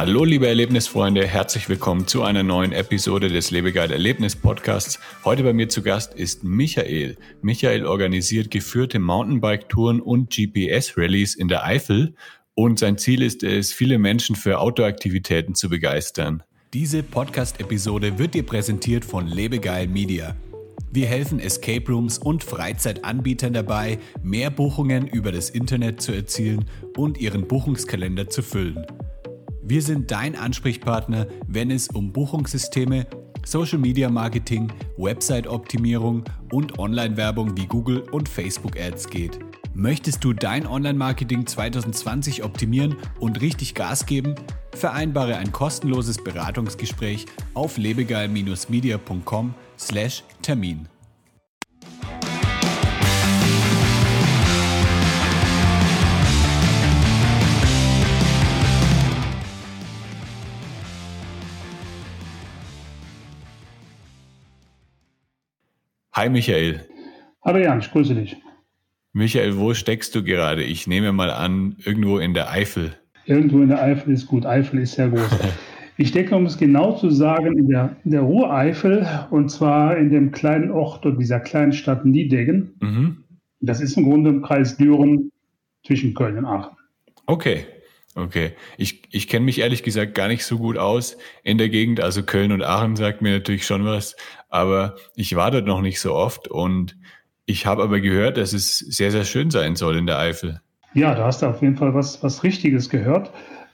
Hallo liebe Erlebnisfreunde, herzlich willkommen zu einer neuen Episode des Lebegeil Erlebnis Podcasts. Heute bei mir zu Gast ist Michael. Michael organisiert geführte Mountainbike-Touren und GPS-Rallies in der Eifel und sein Ziel ist es, viele Menschen für Outdoor-Aktivitäten zu begeistern. Diese Podcast-Episode wird dir präsentiert von Lebegeil Media. Wir helfen Escape Rooms und Freizeitanbietern dabei, mehr Buchungen über das Internet zu erzielen und ihren Buchungskalender zu füllen. Wir sind dein Ansprechpartner, wenn es um Buchungssysteme, Social Media Marketing, Website-Optimierung und Online-Werbung wie Google und Facebook Ads geht. Möchtest du dein Online-Marketing 2020 optimieren und richtig Gas geben? Vereinbare ein kostenloses Beratungsgespräch auf lebegeil-media.com/termin. Hi Michael. Hallo Jan, ich grüße dich. Michael, wo steckst du gerade? Ich nehme mal an, irgendwo in der Eifel. Irgendwo in der Eifel ist gut. Eifel ist sehr groß. Ich stecke, um es genau zu sagen, in der, in der Ruhreifel und zwar in dem kleinen Ort und dieser kleinen Stadt Niedegen. Mhm. Das ist im Grunde im Kreis Düren zwischen Köln und Aachen. Okay, Okay, ich, ich kenne mich ehrlich gesagt gar nicht so gut aus in der Gegend. Also Köln und Aachen sagt mir natürlich schon was, aber ich war dort noch nicht so oft und ich habe aber gehört, dass es sehr, sehr schön sein soll in der Eifel. Ja, da hast du auf jeden Fall was, was Richtiges gehört.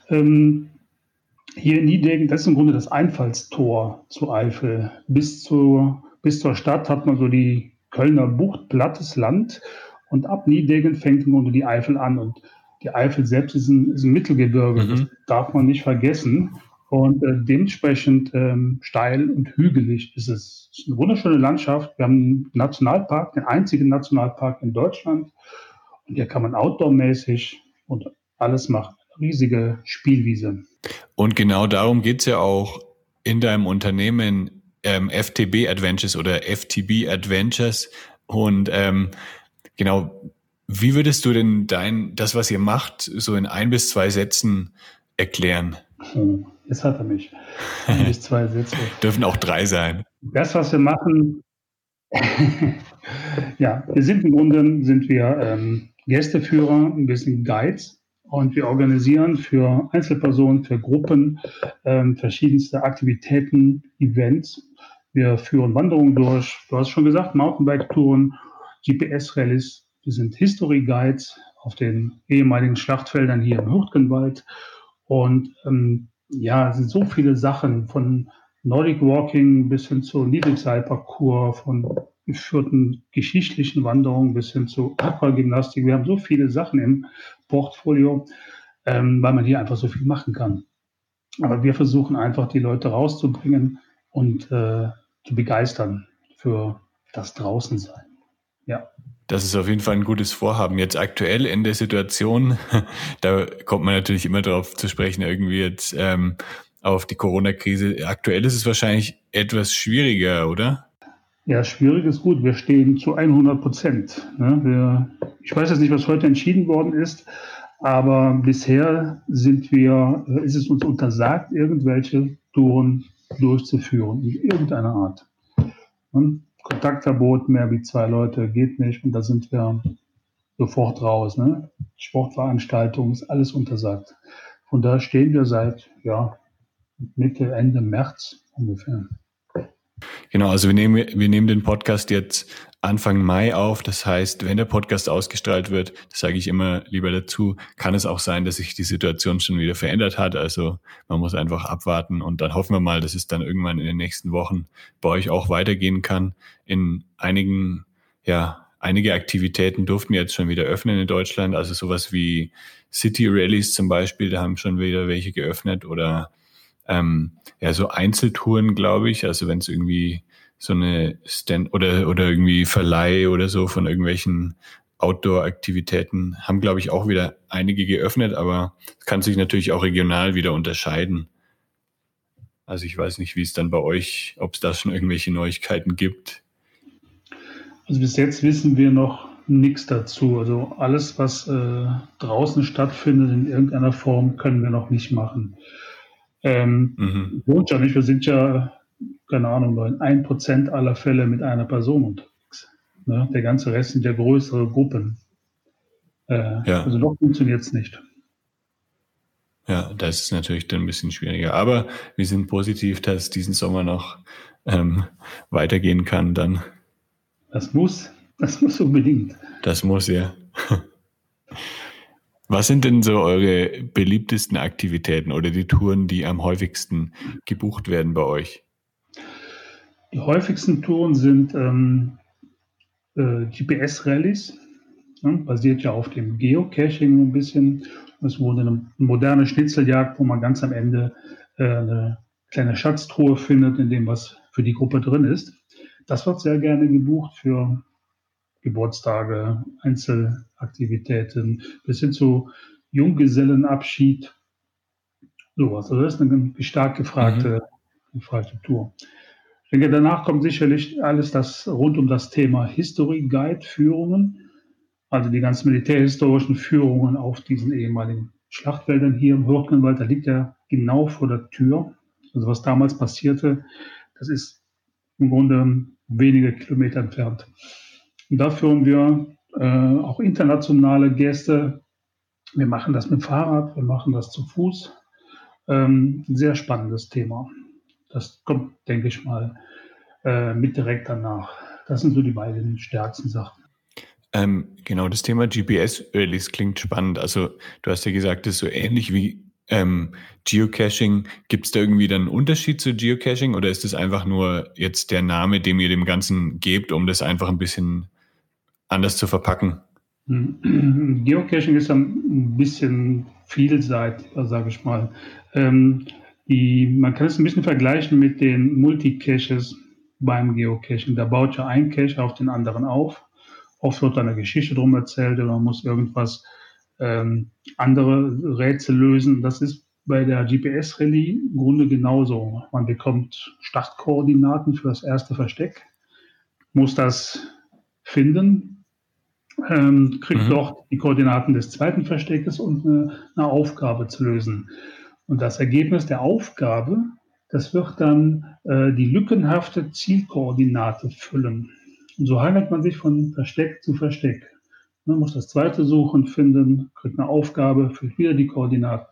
Ähm, hier in Niedegen, das ist im Grunde das Einfallstor zu Eifel. Bis, zu, bis zur Stadt hat man so die Kölner Bucht, plattes Land und ab Niedegen fängt im Grunde die Eifel an und die Eifel selbst ist ein, ist ein Mittelgebirge, mhm. das darf man nicht vergessen. Und äh, dementsprechend ähm, steil und hügelig ist es. Es ist eine wunderschöne Landschaft. Wir haben einen Nationalpark, den einzigen Nationalpark in Deutschland. Und hier kann man outdoormäßig und alles machen. riesige Spielwiese. Und genau darum geht es ja auch in deinem Unternehmen ähm, FTB Adventures oder FTB Adventures. Und ähm, genau, wie würdest du denn dein, das, was ihr macht, so in ein bis zwei Sätzen erklären? Hm, jetzt hat er mich. Ein bis zwei Sätze. Dürfen auch drei sein. Das, was wir machen, ja, wir sind im Grunde sind wir ähm, Gästeführer, ein bisschen Guides und wir organisieren für Einzelpersonen, für Gruppen ähm, verschiedenste Aktivitäten, Events. Wir führen Wanderungen durch, du hast schon gesagt, Mountainbike-Touren, GPS-Rallyes, wir sind History Guides auf den ehemaligen Schlachtfeldern hier im Hürtgenwald. Und ähm, ja, es sind so viele Sachen von Nordic Walking bis hin zu Niedrigseilparcours, von geführten geschichtlichen Wanderungen bis hin zu Aquagymnastik. Wir haben so viele Sachen im Portfolio, ähm, weil man hier einfach so viel machen kann. Aber wir versuchen einfach, die Leute rauszubringen und äh, zu begeistern für das Draußensein. Das ist auf jeden Fall ein gutes Vorhaben. Jetzt aktuell in der Situation, da kommt man natürlich immer darauf zu sprechen, irgendwie jetzt ähm, auf die Corona-Krise. Aktuell ist es wahrscheinlich etwas schwieriger, oder? Ja, schwierig ist gut. Wir stehen zu 100 Prozent. Ne? ich weiß jetzt nicht, was heute entschieden worden ist, aber bisher sind wir, äh, ist es uns untersagt, irgendwelche Touren durchzuführen, in irgendeiner Art. Kontaktverbot, mehr wie zwei Leute geht nicht und da sind wir sofort raus. Ne? Sportveranstaltungen ist alles untersagt. Von da stehen wir seit ja, Mitte, Ende März ungefähr. Genau, also wir nehmen, wir nehmen den Podcast jetzt Anfang Mai auf. Das heißt, wenn der Podcast ausgestrahlt wird, das sage ich immer lieber dazu, kann es auch sein, dass sich die Situation schon wieder verändert hat. Also man muss einfach abwarten und dann hoffen wir mal, dass es dann irgendwann in den nächsten Wochen bei euch auch weitergehen kann. In einigen, ja, einige Aktivitäten durften jetzt schon wieder öffnen in Deutschland. Also sowas wie City Rallies zum Beispiel, da haben schon wieder welche geöffnet oder ähm, ja, so Einzeltouren, glaube ich. Also wenn es irgendwie so eine Stand oder, oder irgendwie Verleih oder so von irgendwelchen Outdoor-Aktivitäten haben, glaube ich, auch wieder einige geöffnet, aber es kann sich natürlich auch regional wieder unterscheiden. Also ich weiß nicht, wie es dann bei euch, ob es da schon irgendwelche Neuigkeiten gibt. Also bis jetzt wissen wir noch nichts dazu. Also alles, was äh, draußen stattfindet in irgendeiner Form, können wir noch nicht machen. Ähm, mhm. Wohnt ja nicht, wir sind ja, keine Ahnung, nur in ein Prozent aller Fälle mit einer Person unterwegs. Ne? Der ganze Rest sind ja größere Gruppen. Äh, ja. Also noch funktioniert es nicht. Ja, das ist natürlich dann ein bisschen schwieriger. Aber wir sind positiv, dass es diesen Sommer noch ähm, weitergehen kann dann. Das muss, das muss unbedingt. Das muss ja. Was sind denn so eure beliebtesten Aktivitäten oder die Touren, die am häufigsten gebucht werden bei euch? Die häufigsten Touren sind ähm, äh, GPS-Rallies, ja, basiert ja auf dem Geocaching ein bisschen. Es wurde eine moderne Schnitzeljagd, wo man ganz am Ende äh, eine kleine Schatztruhe findet, in dem was für die Gruppe drin ist. Das wird sehr gerne gebucht für Geburtstage, Einzelaktivitäten bis hin zu Junggesellenabschied, sowas. Also das ist eine stark gefragte, mhm. gefragte Tour. Ich denke, danach kommt sicherlich alles das rund um das Thema History Guide Führungen, also die ganzen militärhistorischen Führungen auf diesen ehemaligen Schlachtfeldern hier im Hürtgenwald. Da liegt ja genau vor der Tür. Also was damals passierte, das ist im Grunde wenige Kilometer entfernt. Und da führen wir äh, auch internationale Gäste. Wir machen das mit dem Fahrrad, wir machen das zu Fuß. Ähm, sehr spannendes Thema. Das kommt, denke ich mal, äh, mit direkt danach. Das sind so die beiden stärksten Sachen. Ähm, genau, das Thema GPS-Release klingt spannend. Also du hast ja gesagt, das ist so ähnlich wie ähm, Geocaching. Gibt es da irgendwie dann einen Unterschied zu Geocaching oder ist das einfach nur jetzt der Name, den ihr dem Ganzen gebt, um das einfach ein bisschen anders zu verpacken? Geocaching ist ein bisschen vielseitiger, sage ich mal. Ähm, die, man kann es ein bisschen vergleichen mit den Multicaches beim Geocaching. Da baut ja ein Cache auf den anderen auf. Oft wird eine Geschichte drum erzählt oder man muss irgendwas ähm, andere Rätsel lösen. Das ist bei der GPS-Rallye im Grunde genauso. Man bekommt Startkoordinaten für das erste Versteck, muss das finden, ähm, kriegt mhm. dort die Koordinaten des zweiten Versteckes und eine, eine, Aufgabe zu lösen. Und das Ergebnis der Aufgabe, das wird dann äh, die lückenhafte Zielkoordinate füllen. Und so handelt man sich von Versteck zu Versteck. Man muss das zweite suchen, finden, kriegt eine Aufgabe, füllt wieder die Koordinaten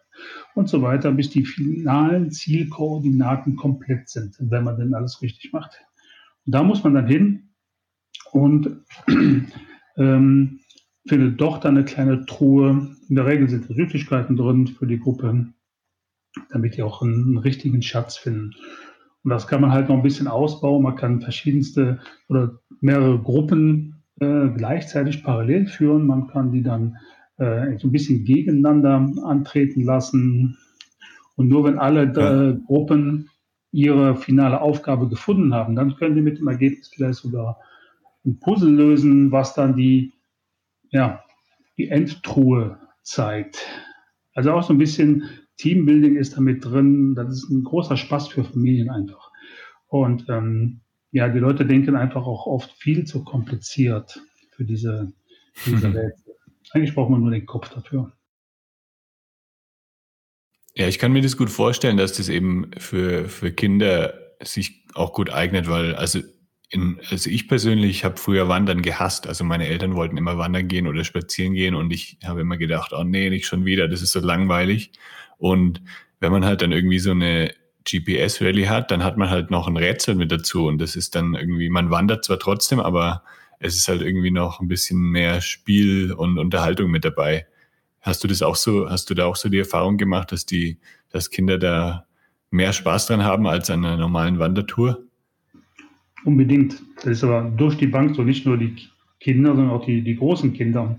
und so weiter, bis die finalen Zielkoordinaten komplett sind, wenn man denn alles richtig macht. Und da muss man dann hin und ähm, findet doch dann eine kleine Truhe. In der Regel sind Süßigkeiten drin für die Gruppe, damit die auch einen, richtigen Schatz finden. Und das kann man halt noch ein bisschen ausbauen. Man kann verschiedenste oder mehrere Gruppen äh, gleichzeitig parallel führen. Man kann die dann äh, so ein bisschen gegeneinander antreten lassen. Und nur wenn alle äh, Gruppen ihre finale Aufgabe gefunden haben, dann können die mit dem Ergebnis vielleicht sogar ein Puzzle lösen, was dann die, ja, die Endtruhe zeigt. Also auch so ein bisschen Teambuilding ist damit drin. Das ist ein großer Spaß für Familien einfach. Und ähm, ja, die Leute denken einfach auch oft viel zu kompliziert für diese, für diese Rätsel. Eigentlich braucht man nur den Kopf dafür. Ja, ich kann mir das gut vorstellen, dass das eben für, für Kinder sich auch gut eignet, weil also in, also ich persönlich habe früher Wandern gehasst. Also meine Eltern wollten immer wandern gehen oder spazieren gehen und ich habe immer gedacht, oh nee, nicht schon wieder, das ist so langweilig. Und wenn man halt dann irgendwie so eine GPS-Rallye hat, dann hat man halt noch ein Rätsel mit dazu und das ist dann irgendwie, man wandert zwar trotzdem, aber es ist halt irgendwie noch ein bisschen mehr Spiel und Unterhaltung mit dabei. Hast du das auch so, hast du da auch so die Erfahrung gemacht, dass die, dass Kinder da mehr Spaß dran haben als an einer normalen Wandertour? Unbedingt. Das ist aber durch die Bank so nicht nur die Kinder, sondern auch die, die großen Kinder.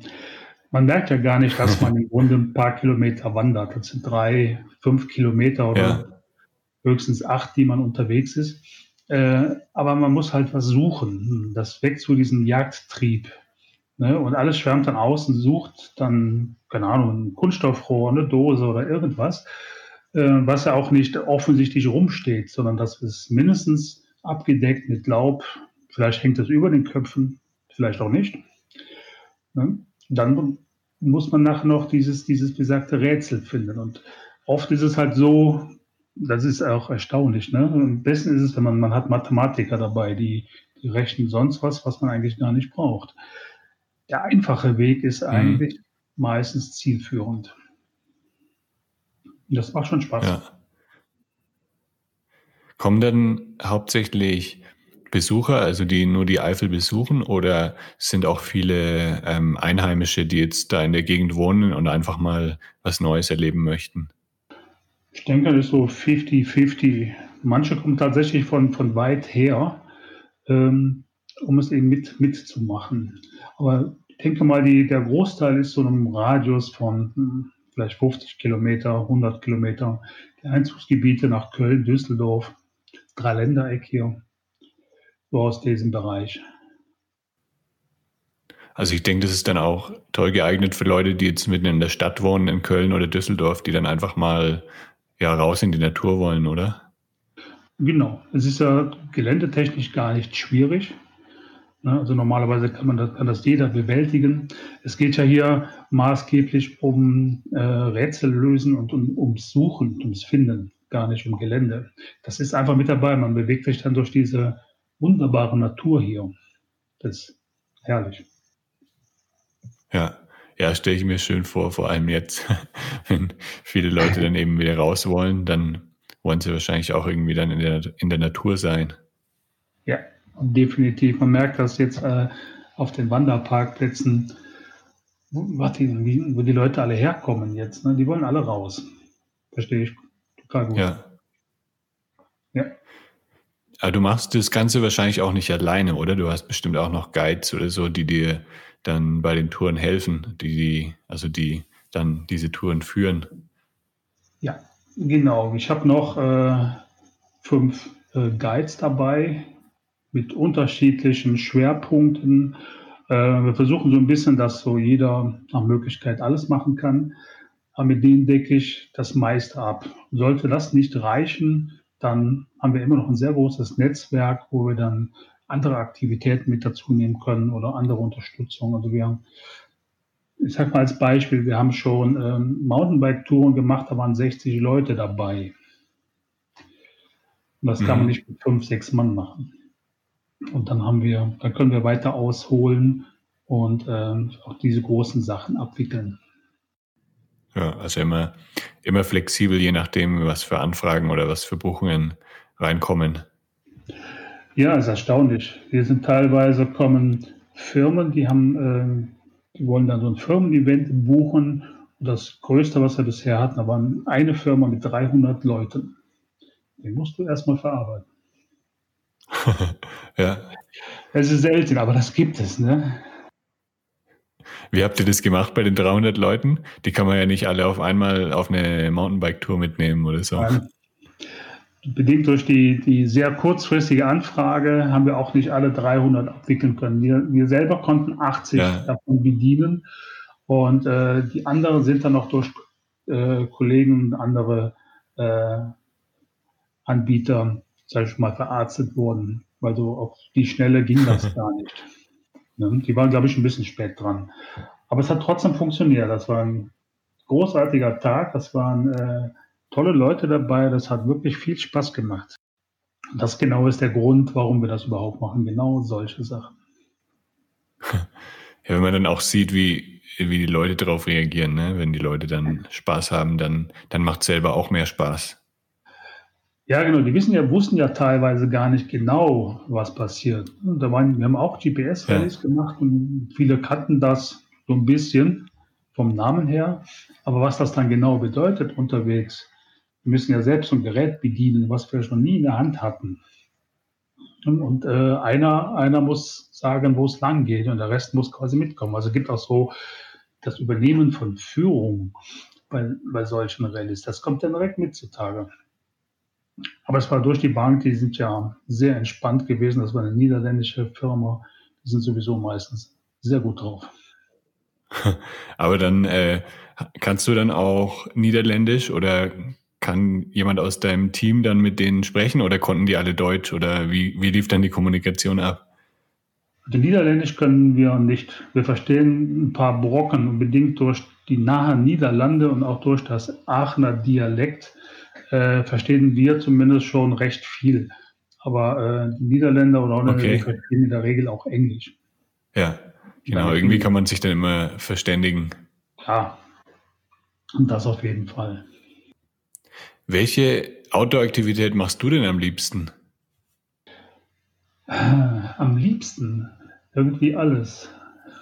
Man merkt ja gar nicht, dass man im Grunde ein paar Kilometer wandert. Das sind drei, fünf Kilometer oder ja. höchstens acht, die man unterwegs ist. Äh, aber man muss halt was suchen. Das weckt zu diesem Jagdtrieb. Ne? Und alles schwärmt dann aus und sucht dann, keine Ahnung, ein Kunststoffrohr, eine Dose oder irgendwas, äh, was ja auch nicht offensichtlich rumsteht, sondern das ist mindestens abgedeckt mit Laub. Vielleicht hängt es über den Köpfen, vielleicht auch nicht. Ne? Dann muss man nachher noch dieses, dieses besagte Rätsel finden. Und oft ist es halt so, das ist auch erstaunlich. Ne? Am besten ist es, wenn man, man hat Mathematiker dabei, die, die rechnen sonst was, was man eigentlich gar nicht braucht. Der einfache Weg ist mhm. eigentlich mhm. meistens zielführend. Und das macht schon Spaß. Ja. Kommen denn hauptsächlich Besucher, also die nur die Eifel besuchen, oder sind auch viele ähm, Einheimische, die jetzt da in der Gegend wohnen und einfach mal was Neues erleben möchten? Ich denke, das ist so 50-50. Manche kommen tatsächlich von, von weit her, ähm, um es eben mit, mitzumachen. Aber ich denke mal, die, der Großteil ist so einem Radius von hm, vielleicht 50 Kilometer, 100 Kilometer. Die Einzugsgebiete nach Köln, Düsseldorf, Dreiländereck hier so aus diesem Bereich. Also ich denke, das ist dann auch toll geeignet für Leute, die jetzt mitten in der Stadt wohnen, in Köln oder Düsseldorf, die dann einfach mal ja, raus in die Natur wollen, oder? Genau. Es ist ja geländetechnisch gar nicht schwierig. Ne, also normalerweise kann man das, kann das jeder bewältigen. Es geht ja hier maßgeblich um äh, Rätsel lösen und um, ums Suchen, ums Finden, gar nicht um Gelände. Das ist einfach mit dabei. Man bewegt sich dann durch diese wunderbare Natur hier. Das ist herrlich. Ja, ja, stelle ich mir schön vor, vor allem jetzt, wenn viele Leute dann eben wieder raus wollen, dann wollen sie wahrscheinlich auch irgendwie dann in der, in der Natur sein. Ja, definitiv. Man merkt das jetzt äh, auf den Wanderparkplätzen, wo, die, wo die Leute alle herkommen jetzt. Ne? Die wollen alle raus. Verstehe ich total gut. Ja. Ja. Aber du machst das Ganze wahrscheinlich auch nicht alleine, oder? Du hast bestimmt auch noch Guides oder so, die dir dann bei den Touren helfen, die, die also die dann diese Touren führen. Ja, genau. Ich habe noch äh, fünf äh, Guides dabei mit unterschiedlichen Schwerpunkten. Äh, wir versuchen so ein bisschen, dass so jeder nach Möglichkeit alles machen kann. Aber mit denen decke ich das meiste ab. Sollte das nicht reichen, dann haben wir immer noch ein sehr großes Netzwerk, wo wir dann andere Aktivitäten mit dazu nehmen können oder andere Unterstützung. Also wir haben, ich sage mal als Beispiel, wir haben schon ähm, Mountainbike-Touren gemacht, da waren 60 Leute dabei. Und das mhm. kann man mhm. nicht mit fünf, sechs Mann machen. Und dann haben wir, dann können wir weiter ausholen und ähm, auch diese großen Sachen abwickeln. Ja, also immer, immer flexibel, je nachdem, was für Anfragen oder was für Buchungen reinkommen. Ja, ist erstaunlich. Wir sind teilweise kommen Firmen, die haben, äh, die wollen dann so ein Firmen-Event buchen. Das Größte, was wir bisher hatten, war eine Firma mit 300 Leuten. Den musst du erstmal verarbeiten. ja. Es ist selten, aber das gibt es, ne? Wie habt ihr das gemacht bei den 300 Leuten? Die kann man ja nicht alle auf einmal auf eine Mountainbike-Tour mitnehmen oder so. Nein. Bedingt durch die, die sehr kurzfristige Anfrage haben wir auch nicht alle 300 abwickeln können. Wir, wir selber konnten 80 ja. davon bedienen und äh, die anderen sind dann noch durch äh, Kollegen und andere äh, Anbieter, sag ich mal, verarztet worden. weil so auf die Schnelle ging das gar nicht. Ne? Die waren, glaube ich, ein bisschen spät dran. Aber es hat trotzdem funktioniert. Das war ein großartiger Tag. Das waren äh, tolle Leute dabei. Das hat wirklich viel Spaß gemacht. Und das genau ist der Grund, warum wir das überhaupt machen. Genau solche Sachen. Ja, wenn man dann auch sieht, wie, wie die Leute darauf reagieren, ne? wenn die Leute dann Spaß haben, dann, dann macht es selber auch mehr Spaß. Ja, genau. Die wissen ja, wussten ja teilweise gar nicht genau, was passiert. Und da waren, wir haben auch GPS-Rallyes ja. gemacht und viele kannten das so ein bisschen vom Namen her. Aber was das dann genau bedeutet unterwegs, wir müssen ja selbst ein Gerät bedienen, was wir schon nie in der Hand hatten. Und, und äh, einer, einer muss sagen, wo es lang geht und der Rest muss quasi mitkommen. Also gibt auch so das Übernehmen von Führung bei, bei solchen Rallyes. Das kommt dann direkt mit zutage. Aber es war durch die Bank, die sind ja sehr entspannt gewesen. Das war eine niederländische Firma. Die sind sowieso meistens sehr gut drauf. Aber dann äh, kannst du dann auch Niederländisch oder kann jemand aus deinem Team dann mit denen sprechen oder konnten die alle Deutsch oder wie, wie lief dann die Kommunikation ab? Also Niederländisch können wir nicht. Wir verstehen ein paar Brocken bedingt durch die nahe Niederlande und auch durch das Aachener Dialekt äh, verstehen wir zumindest schon recht viel. Aber äh, die Niederländer oder Holländer okay. verstehen in der Regel auch Englisch. Ja, genau. Irgendwie kann man sich dann immer verständigen. Ja, und das auf jeden Fall. Welche Outdoor-Aktivität machst du denn am liebsten? Am liebsten irgendwie alles.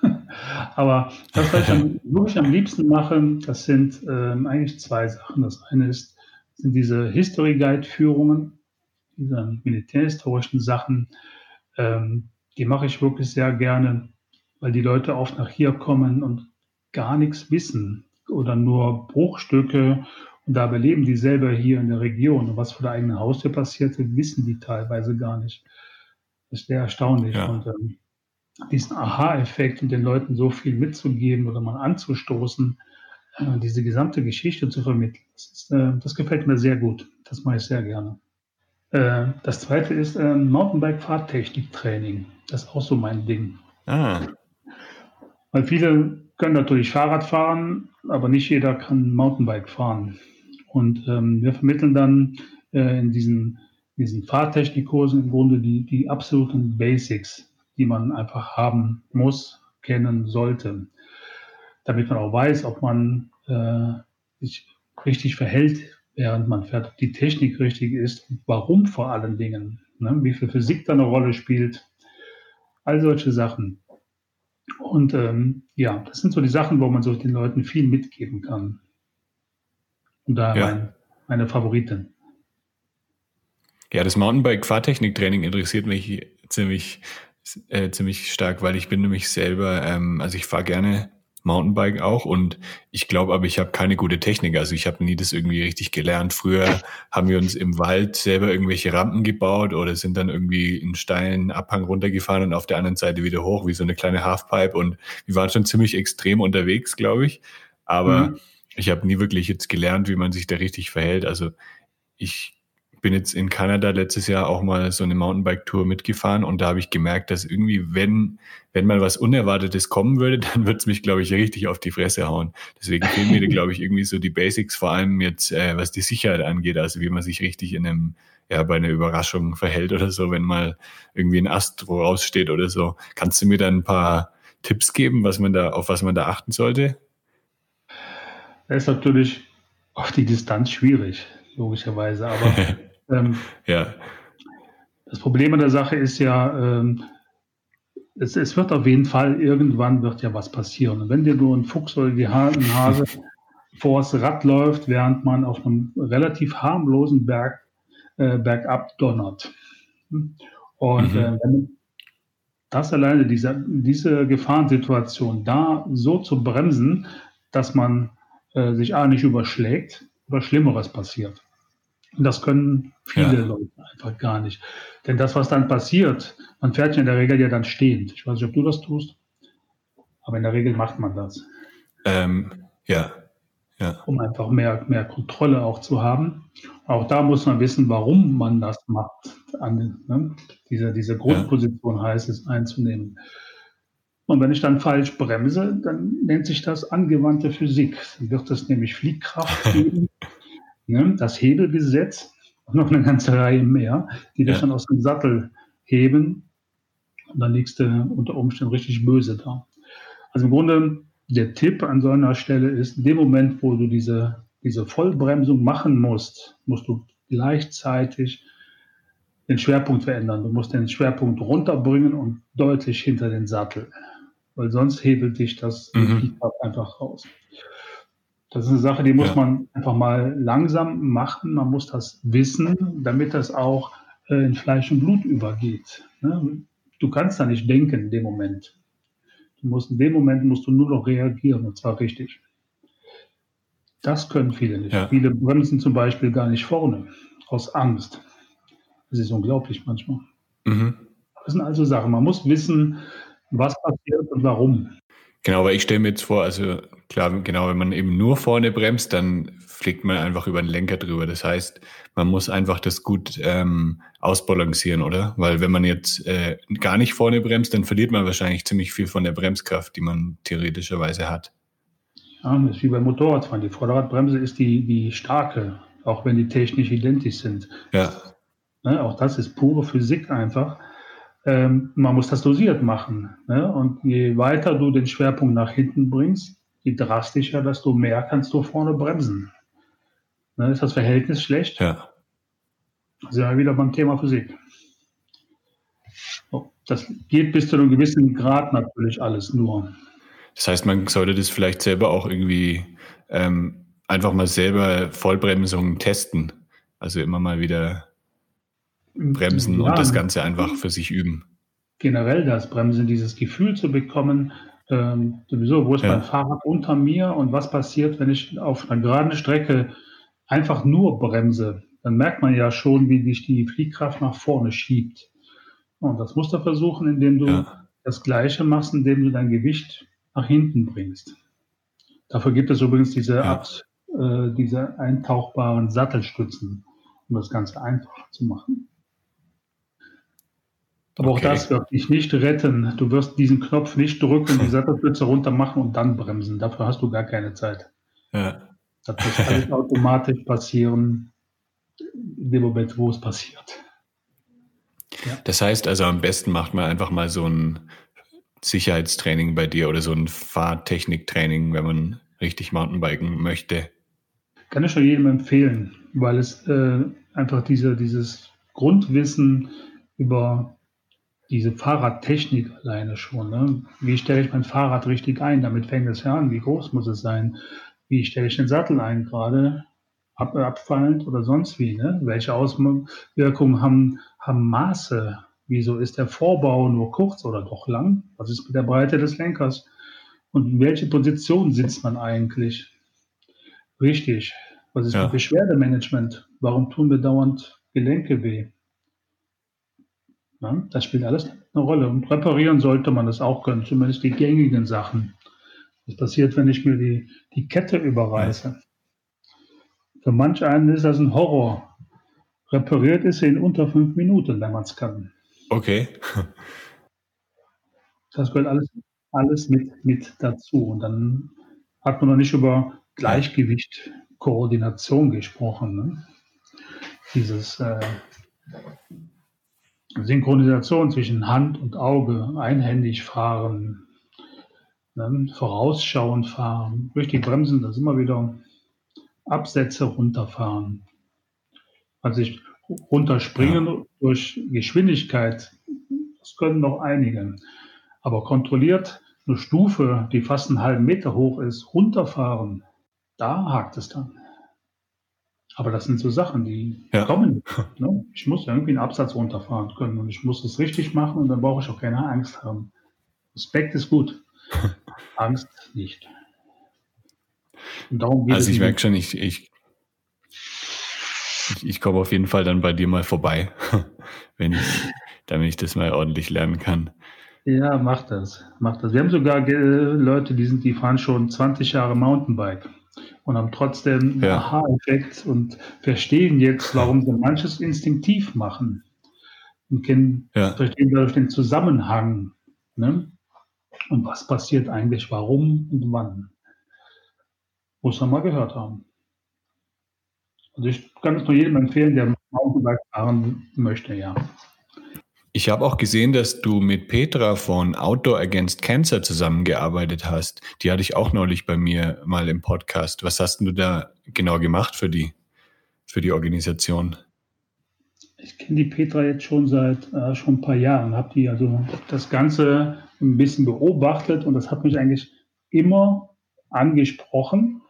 Aber das, was ich am, wirklich am liebsten mache, das sind ähm, eigentlich zwei Sachen. Das eine ist, sind diese History Guide Führungen, diese militärhistorischen Sachen. Ähm, die mache ich wirklich sehr gerne, weil die Leute oft nach hier kommen und gar nichts wissen oder nur Bruchstücke und dabei leben die selber hier in der Region. Und was vor der eigenen Haustür passierte, wissen die teilweise gar nicht. Das ist sehr erstaunlich. Ja. Und ähm, diesen Aha-Effekt und den Leuten so viel mitzugeben oder mal anzustoßen, diese gesamte Geschichte zu vermitteln, das, ist, äh, das, gefällt mir sehr gut. Das mache ich sehr gerne. Äh, das zweite ist äh, Mountainbike-Fahrtechnik-Training. Das ist auch so mein Ding. Ah. Weil viele können natürlich Fahrrad fahren, aber nicht jeder kann Mountainbike fahren. Und ähm, wir vermitteln dann äh, in diesen, diesen Fahrtechnikkursen im Grunde die, die absoluten Basics, die man einfach haben muss, kennen sollte, damit man auch weiß, ob man äh, sich richtig verhält, während man fährt, ob die Technik richtig ist und warum vor allen Dingen, ne? wie viel Physik da eine Rolle spielt, all solche Sachen. Und ähm, ja, das sind so die Sachen, wo man so den Leuten viel mitgeben kann. Und da ja. mein, meine Favoriten. Ja, das Mountainbike-Fahrtechnik-Training interessiert mich ziemlich, äh, ziemlich stark, weil ich bin nämlich selber, ähm, also ich fahre gerne Mountainbike auch und ich glaube aber, ich habe keine gute Technik. Also ich habe nie das irgendwie richtig gelernt. Früher haben wir uns im Wald selber irgendwelche Rampen gebaut oder sind dann irgendwie einen steilen Abhang runtergefahren und auf der anderen Seite wieder hoch, wie so eine kleine Halfpipe und wir waren schon ziemlich extrem unterwegs, glaube ich. Aber mhm ich habe nie wirklich jetzt gelernt, wie man sich da richtig verhält. Also ich bin jetzt in Kanada letztes Jahr auch mal so eine Mountainbike-Tour mitgefahren und da habe ich gemerkt, dass irgendwie, wenn, wenn mal was Unerwartetes kommen würde, dann wird es mich, glaube ich, richtig auf die Fresse hauen. Deswegen fehlen mir, glaube ich, irgendwie so die Basics, vor allem jetzt, äh, was die Sicherheit angeht, also wie man sich richtig in einem, ja, bei einer Überraschung verhält oder so, wenn mal irgendwie ein Astro raussteht oder so. Kannst du mir da ein paar Tipps geben, was man da, auf was man da achten sollte? Da ist natürlich auf die Distanz schwierig, logischerweise. Aber ähm, ja. das Problem an der Sache ist ja, ähm, es, es, wird auf jeden Fall irgendwann wird ja was passieren. Und wenn dir nur ein Fuchs oder die ha ein Hase vors Rad läuft, während man auf einem relativ harmlosen Berg äh, bergab donnert. Und mhm. äh, wenn das alleine, diese, diese Gefahrensituation da so zu bremsen, dass man äh, sich A nicht überschlägt oder Schlimmeres passiert. Und das können viele ja. Leute einfach gar nicht. Denn das, was dann passiert, man fährt ja in der Regel ja dann stehend. Ich weiß nicht, ob du das tust, aber in der Regel macht man das. Ähm, ja. ja. Um einfach mehr, mehr Kontrolle auch zu haben. Auch da muss man wissen, warum man das macht. An, ne? diese, diese Grundposition ja. heißt es einzunehmen. Und wenn ich dann falsch bremse, dann nennt sich das angewandte Physik. Dann wird es nämlich Fliehkraft geben, ne, das Hebelgesetz und noch eine ganze Reihe mehr, die dich dann aus dem Sattel heben. Und dann liegst du unter Umständen richtig böse da. Also im Grunde der Tipp an so einer Stelle ist, in dem Moment, wo du diese, diese Vollbremsung machen musst, musst du gleichzeitig den Schwerpunkt verändern. Du musst den Schwerpunkt runterbringen und deutlich hinter den Sattel weil sonst hebelt dich das mhm. einfach raus. Das ist eine Sache, die muss ja. man einfach mal langsam machen. Man muss das wissen, damit das auch äh, in Fleisch und Blut übergeht. Ne? Du kannst da nicht denken in dem Moment. Du musst in dem Moment musst du nur noch reagieren und zwar richtig. Das können viele nicht. Ja. Viele bremsen zum Beispiel gar nicht vorne. aus Angst. Das ist unglaublich manchmal. Mhm. Das sind also Sachen. Man muss wissen, was passiert und warum. Genau, aber ich stelle mir jetzt vor, also klar, genau, wenn man eben nur vorne bremst, dann fliegt man einfach über den Lenker drüber. Das heißt, man muss einfach das gut ähm, ausbalancieren, oder? Weil wenn man jetzt äh, gar nicht vorne bremst, dann verliert man wahrscheinlich ziemlich viel von der Bremskraft, die man theoretischerweise hat. Ja, das ist wie beim Motorradfahren. Die Vorderradbremse ist die, die starke, auch wenn die technisch identisch sind. Ja. Ne, auch das ist pure Physik einfach ähm, man muss das dosiert machen. Ne? Und je weiter du den Schwerpunkt nach hinten bringst, je drastischer, desto mehr kannst du vorne bremsen. Ne? Ist das Verhältnis schlecht? Ja. Sind wir wieder beim Thema Physik. Das geht bis zu einem gewissen Grad natürlich alles nur. Das heißt, man sollte das vielleicht selber auch irgendwie ähm, einfach mal selber Vollbremsungen testen. Also immer mal wieder bremsen ja, und das Ganze einfach für sich üben. Generell das Bremsen, dieses Gefühl zu bekommen, ähm, sowieso, wo ist ja. mein Fahrrad unter mir und was passiert, wenn ich auf einer geraden Strecke einfach nur bremse. Dann merkt man ja schon, wie dich die Fliehkraft nach vorne schiebt. Und das musst du versuchen, indem du ja. das Gleiche machst, indem du dein Gewicht nach hinten bringst. Dafür gibt es übrigens diese, ja. Art, äh, diese eintauchbaren Sattelstützen, um das Ganze einfacher zu machen. Aber okay. auch das wird dich nicht retten. Du wirst diesen Knopf nicht drücken, die Sattelstütze runter machen und dann bremsen. Dafür hast du gar keine Zeit. Ja. Das muss alles automatisch passieren, in dem Moment, wo es passiert. Ja. Das heißt also, am besten macht man einfach mal so ein Sicherheitstraining bei dir oder so ein Fahrtechniktraining, wenn man richtig Mountainbiken möchte. Kann ich schon jedem empfehlen, weil es äh, einfach diese, dieses Grundwissen über diese Fahrradtechnik alleine schon. Ne? Wie stelle ich mein Fahrrad richtig ein? Damit fängt es ja an. Wie groß muss es sein? Wie stelle ich den Sattel ein? Gerade ab, abfallend oder sonst wie? Ne? Welche Auswirkungen haben, haben Maße? Wieso ist der Vorbau nur kurz oder doch lang? Was ist mit der Breite des Lenkers? Und in welche Position sitzt man eigentlich? Richtig. Was ist ja. mit Beschwerdemanagement? Warum tun wir dauernd Gelenke weh? Ja, das spielt alles eine Rolle. Und reparieren sollte man das auch können, zumindest die gängigen Sachen. Was passiert, wenn ich mir die, die Kette überreiße? Für manch einen ist das ein Horror. Repariert ist sie in unter fünf Minuten, wenn man es kann. Okay. Das gehört alles, alles mit, mit dazu. Und dann hat man noch nicht über Gleichgewicht, Koordination gesprochen. Ne? Dieses äh, Synchronisation zwischen Hand und Auge, einhändig fahren, ne, vorausschauend fahren, richtig bremsen, das immer wieder Absätze runterfahren. Also ich runterspringen ja. durch Geschwindigkeit, das können noch einige. Aber kontrolliert eine Stufe, die fast einen halben Meter hoch ist, runterfahren, da hakt es dann. Aber das sind so Sachen, die ja. kommen. Ne? Ich muss irgendwie einen Absatz runterfahren können und ich muss es richtig machen und dann brauche ich auch keine Angst haben. Respekt ist gut, Angst nicht. also ich merke schon, ich, ich, ich, ich komme auf jeden Fall dann bei dir mal vorbei, wenn ich, damit ich das mal ordentlich lernen kann. Ja, mach das, mach das. Wir haben sogar äh, Leute, die sind, die fahren schon 20 Jahre Mountainbike und haben trotzdem ja. Aha-Effekt und verstehen jetzt, warum sie manches instinktiv machen und kennen, ja. verstehen dadurch den Zusammenhang. Ne? Und was passiert eigentlich, warum und wann. Muss man mal gehört haben. Also ich kann es nur jedem empfehlen, der Mountainbike fahren möchte, ja. Ich habe auch gesehen, dass du mit Petra von Outdoor Against Cancer zusammengearbeitet hast. Die hatte ich auch neulich bei mir mal im Podcast. Was hast du da genau gemacht für die, für die Organisation? Ich kenne die Petra jetzt schon seit äh, schon ein paar Jahren, habe die also das Ganze ein bisschen beobachtet und das hat mich eigentlich immer angesprochen,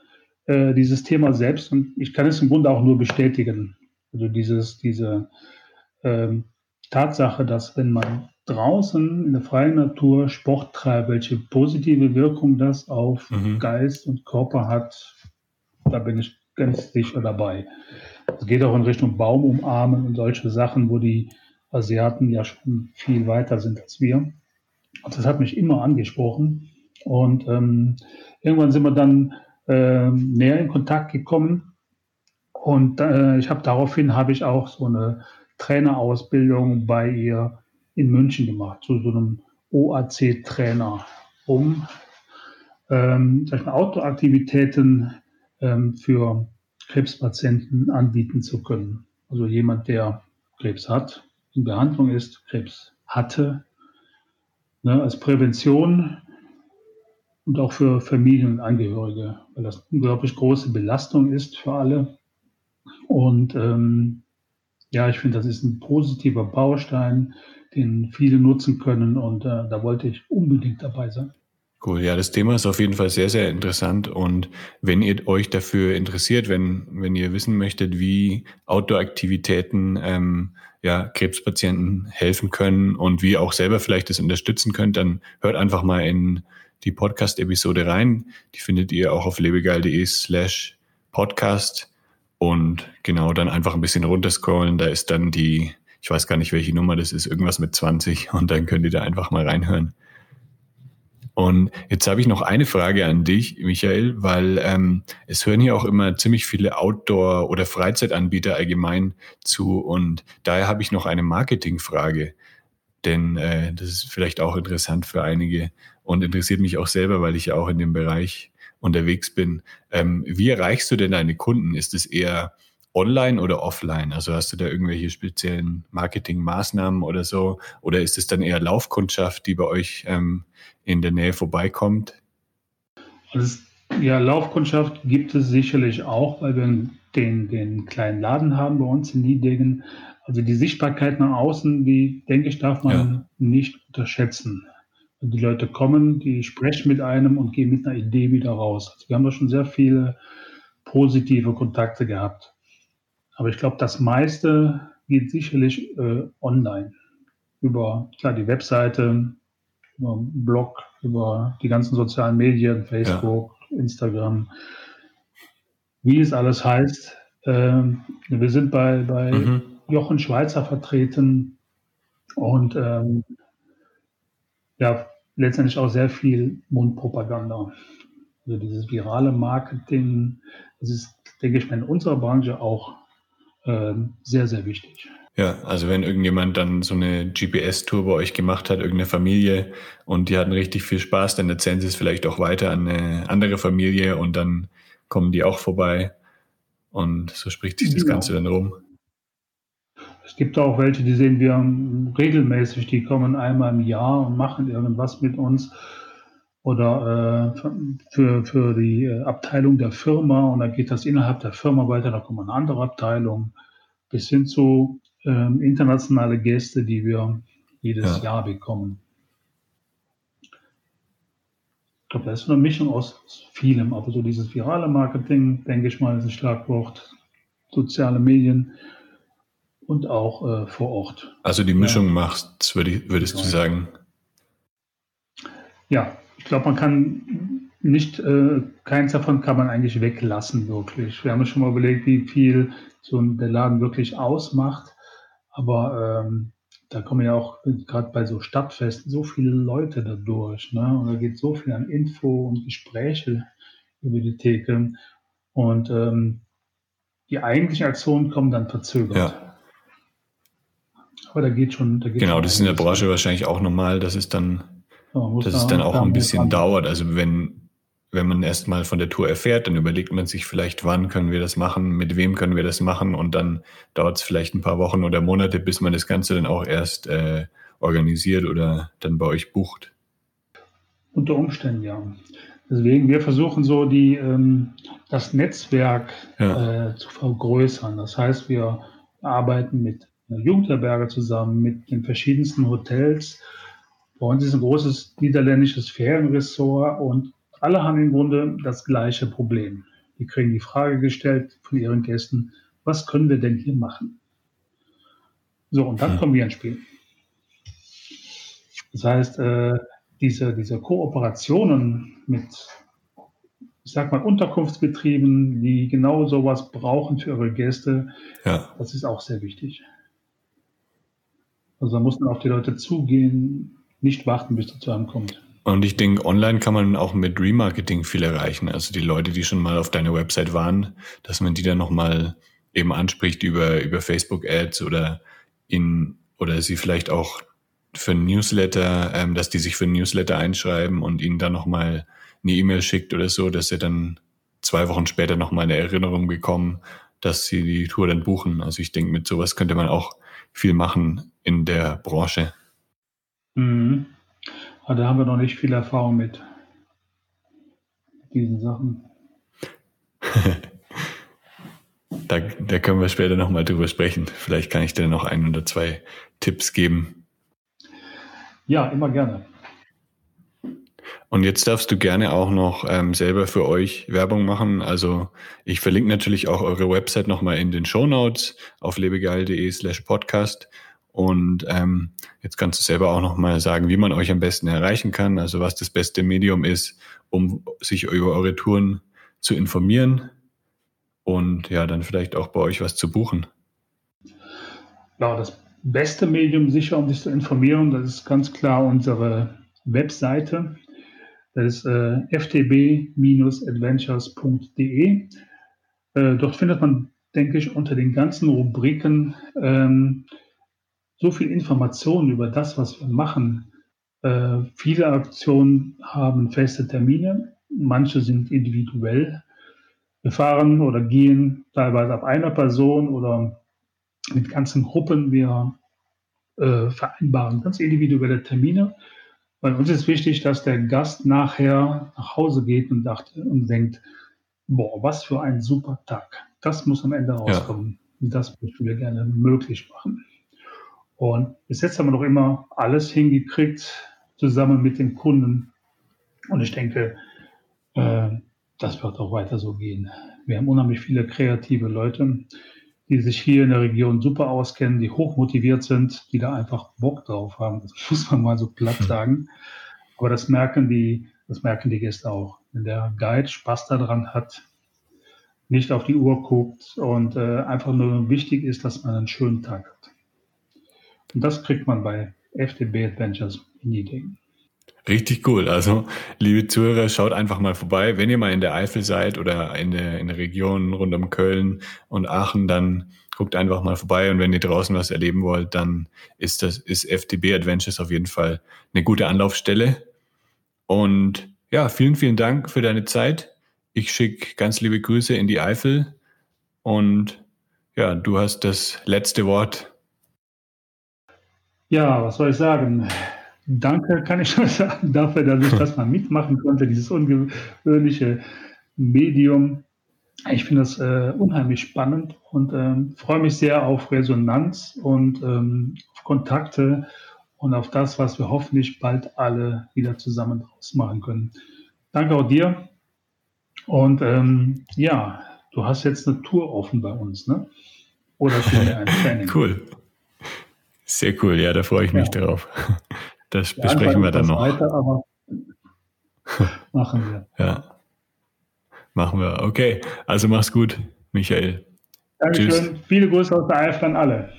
äh, dieses Thema selbst. Und ich kann es im Grunde auch nur bestätigen. Also dieses, diese ähm, Tatsache, dass wenn man draußen in der freien Natur Sport treibt, welche positive Wirkung das auf mhm. Geist und Körper hat, da bin ich ganz sicher dabei. Es geht auch in Richtung Baum umarmen und solche Sachen, wo die Asiaten ja schon viel weiter sind als wir. Und das hat mich immer angesprochen. Und ähm, irgendwann sind wir dann äh, näher in Kontakt gekommen. Und äh, ich habe daraufhin habe ich auch so eine Trainerausbildung bei ihr in München gemacht, zu so einem OAC-Trainer, um ähm, Outdoor-Aktivitäten ähm, für Krebspatienten anbieten zu können. Also jemand, der Krebs hat, in Behandlung ist, Krebs hatte, ne, als Prävention und auch für Familienangehörige, weil das eine unglaublich große Belastung ist für alle. Und ähm, ja, ich finde, das ist ein positiver Baustein, den viele nutzen können und äh, da wollte ich unbedingt dabei sein. Cool, ja, das Thema ist auf jeden Fall sehr, sehr interessant. Und wenn ihr euch dafür interessiert, wenn, wenn ihr wissen möchtet, wie Outdoor-Aktivitäten ähm, ja, Krebspatienten helfen können und wie auch selber vielleicht das unterstützen könnt, dann hört einfach mal in die Podcast-Episode rein. Die findet ihr auch auf lebegeil.de slash podcast. Und genau, dann einfach ein bisschen runterscrollen. Da ist dann die, ich weiß gar nicht, welche Nummer das ist, irgendwas mit 20 und dann könnt ihr da einfach mal reinhören. Und jetzt habe ich noch eine Frage an dich, Michael, weil ähm, es hören hier auch immer ziemlich viele Outdoor- oder Freizeitanbieter allgemein zu. Und daher habe ich noch eine Marketingfrage. Denn äh, das ist vielleicht auch interessant für einige und interessiert mich auch selber, weil ich ja auch in dem Bereich unterwegs bin. Ähm, wie erreichst du denn deine Kunden? Ist es eher online oder offline? Also hast du da irgendwelche speziellen Marketingmaßnahmen oder so? Oder ist es dann eher Laufkundschaft, die bei euch ähm, in der Nähe vorbeikommt? Also, ja, Laufkundschaft gibt es sicherlich auch, weil wir den, den kleinen Laden haben bei uns in Niedegen. Also die Sichtbarkeit nach außen, die denke ich, darf man ja. nicht unterschätzen. Die Leute kommen, die sprechen mit einem und gehen mit einer Idee wieder raus. Also wir haben da schon sehr viele positive Kontakte gehabt. Aber ich glaube, das meiste geht sicherlich äh, online. Über klar, die Webseite, über Blog, über die ganzen sozialen Medien, Facebook, ja. Instagram, wie es alles heißt. Ähm, wir sind bei, bei mhm. Jochen Schweizer vertreten und ähm, ja, letztendlich auch sehr viel Mundpropaganda. Also dieses virale Marketing, das ist, denke ich in unserer Branche auch ähm, sehr, sehr wichtig. Ja, also wenn irgendjemand dann so eine GPS-Tour bei euch gemacht hat, irgendeine Familie und die hatten richtig viel Spaß, dann erzählen sie es vielleicht auch weiter an eine andere Familie und dann kommen die auch vorbei und so spricht sich das genau. Ganze dann rum. Es gibt auch welche, die sehen wir regelmäßig, die kommen einmal im Jahr und machen irgendwas mit uns oder äh, für, für die äh, Abteilung der Firma und dann geht das innerhalb der Firma weiter, da kommt eine andere Abteilung, bis hin zu äh, internationale Gäste, die wir jedes ja. Jahr bekommen. Ich glaube, das ist eine Mischung aus vielem, aber so dieses virale Marketing, denke ich mal, ist ein Schlagwort, soziale Medien und auch äh, vor Ort. Also die Mischung ja. machst, würdest, würdest du sagen? Ja, ich glaube, man kann nicht, äh, keins davon kann man eigentlich weglassen, wirklich. Wir haben uns schon mal überlegt, wie viel so der Laden wirklich ausmacht. Aber ähm, da kommen ja auch gerade bei so Stadtfesten so viele Leute da durch. Ne? Und da geht so viel an Info und Gespräche über die Theke. Und ähm, die eigentlichen Aktionen kommen dann verzögert. Ja. Aber da geht schon. Da geht genau, schon das ist in der Branche wahrscheinlich auch normal, dass es dann dass es dann auch ein bisschen dauert. Also wenn, wenn man erstmal von der Tour erfährt, dann überlegt man sich vielleicht, wann können wir das machen, mit wem können wir das machen und dann dauert es vielleicht ein paar Wochen oder Monate, bis man das Ganze dann auch erst äh, organisiert oder dann bei euch bucht. Unter Umständen, ja. Deswegen, wir versuchen so die, ähm, das Netzwerk ja. äh, zu vergrößern. Das heißt, wir arbeiten mit Jugendherberge zusammen, mit den verschiedensten Hotels, bei uns ist ein großes niederländisches Ferienressort und alle haben im Grunde das gleiche Problem. Die kriegen die Frage gestellt von ihren Gästen, was können wir denn hier machen? So, und dann hm. kommen wir ins Spiel. Das heißt, äh, diese, diese Kooperationen mit ich sag mal, Unterkunftsbetrieben, die genau sowas brauchen für ihre Gäste. Ja. Das ist auch sehr wichtig. Also da muss man auf die Leute zugehen, nicht warten, bis der zu einem kommt. Und ich denke, online kann man auch mit Remarketing viel erreichen. Also die Leute, die schon mal auf deiner Website waren, dass man die dann nochmal eben anspricht über, über Facebook Ads oder in, oder sie vielleicht auch für ein Newsletter, ähm, dass die sich für ein Newsletter einschreiben und ihnen dann nochmal eine E-Mail schickt oder so, dass sie dann zwei Wochen später nochmal eine Erinnerung bekommen, dass sie die Tour dann buchen. Also ich denke, mit sowas könnte man auch viel machen in der Branche. Mhm. Aber da haben wir noch nicht viel Erfahrung mit diesen Sachen. da, da können wir später nochmal drüber sprechen. Vielleicht kann ich dir noch ein oder zwei Tipps geben. Ja, immer gerne. Und jetzt darfst du gerne auch noch ähm, selber für euch Werbung machen. Also ich verlinke natürlich auch eure Website nochmal in den Show Notes auf lebegeil.de slash podcast. Und ähm, jetzt kannst du selber auch nochmal sagen, wie man euch am besten erreichen kann, also was das beste Medium ist, um sich über eure Touren zu informieren und ja, dann vielleicht auch bei euch was zu buchen. Ja, das beste Medium sicher, um sich zu informieren, das ist ganz klar unsere Webseite das ist äh, ftb-adventures.de. Äh, dort findet man, denke ich, unter den ganzen Rubriken ähm, so viel Informationen über das, was wir machen. Äh, viele Aktionen haben feste Termine, manche sind individuell. Wir fahren oder gehen teilweise ab einer Person oder mit ganzen Gruppen. Wir äh, vereinbaren ganz individuelle Termine. Bei uns ist wichtig, dass der Gast nachher nach Hause geht und, dachte, und denkt, boah, was für ein super Tag. Das muss am Ende rauskommen. Ja. Das möchten wir gerne möglich machen. Und bis jetzt haben wir noch immer alles hingekriegt, zusammen mit den Kunden. Und ich denke, äh, das wird auch weiter so gehen. Wir haben unheimlich viele kreative Leute, die sich hier in der Region super auskennen, die hochmotiviert sind, die da einfach Bock drauf haben. Das muss man mal so platt hm. sagen. Aber das merken die, das merken die Gäste auch. Wenn der Guide Spaß daran hat, nicht auf die Uhr guckt und äh, einfach nur wichtig ist, dass man einen schönen Tag hat. Und das kriegt man bei FDB Adventures in Niedingen. Richtig cool. Also, liebe Zuhörer, schaut einfach mal vorbei. Wenn ihr mal in der Eifel seid oder in der, in der Region rund um Köln und Aachen, dann guckt einfach mal vorbei. Und wenn ihr draußen was erleben wollt, dann ist das, ist FTB Adventures auf jeden Fall eine gute Anlaufstelle. Und ja, vielen, vielen Dank für deine Zeit. Ich schicke ganz liebe Grüße in die Eifel. Und ja, du hast das letzte Wort. Ja, was soll ich sagen? Danke, kann ich schon sagen, dafür, dass ich das mal mitmachen konnte, dieses ungewöhnliche Medium. Ich finde das äh, unheimlich spannend und ähm, freue mich sehr auf Resonanz und ähm, auf Kontakte und auf das, was wir hoffentlich bald alle wieder zusammen draus machen können. Danke auch dir. Und ähm, ja, du hast jetzt eine Tour offen bei uns, ne? Oder ein Training? cool. Sehr cool, ja, da freue ich mich ja. Das besprechen wir dann noch. Weiter, aber machen wir. Ja. Machen wir. Okay. Also mach's gut, Michael. Dankeschön. Tschüss. Viele Grüße aus der Eifel an alle.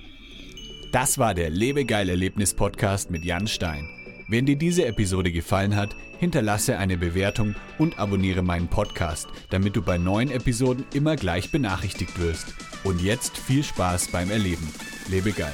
Das war der Lebegeil Erlebnis Podcast mit Jan Stein. Wenn dir diese Episode gefallen hat, hinterlasse eine Bewertung und abonniere meinen Podcast, damit du bei neuen Episoden immer gleich benachrichtigt wirst. Und jetzt viel Spaß beim Erleben. Lebe geil.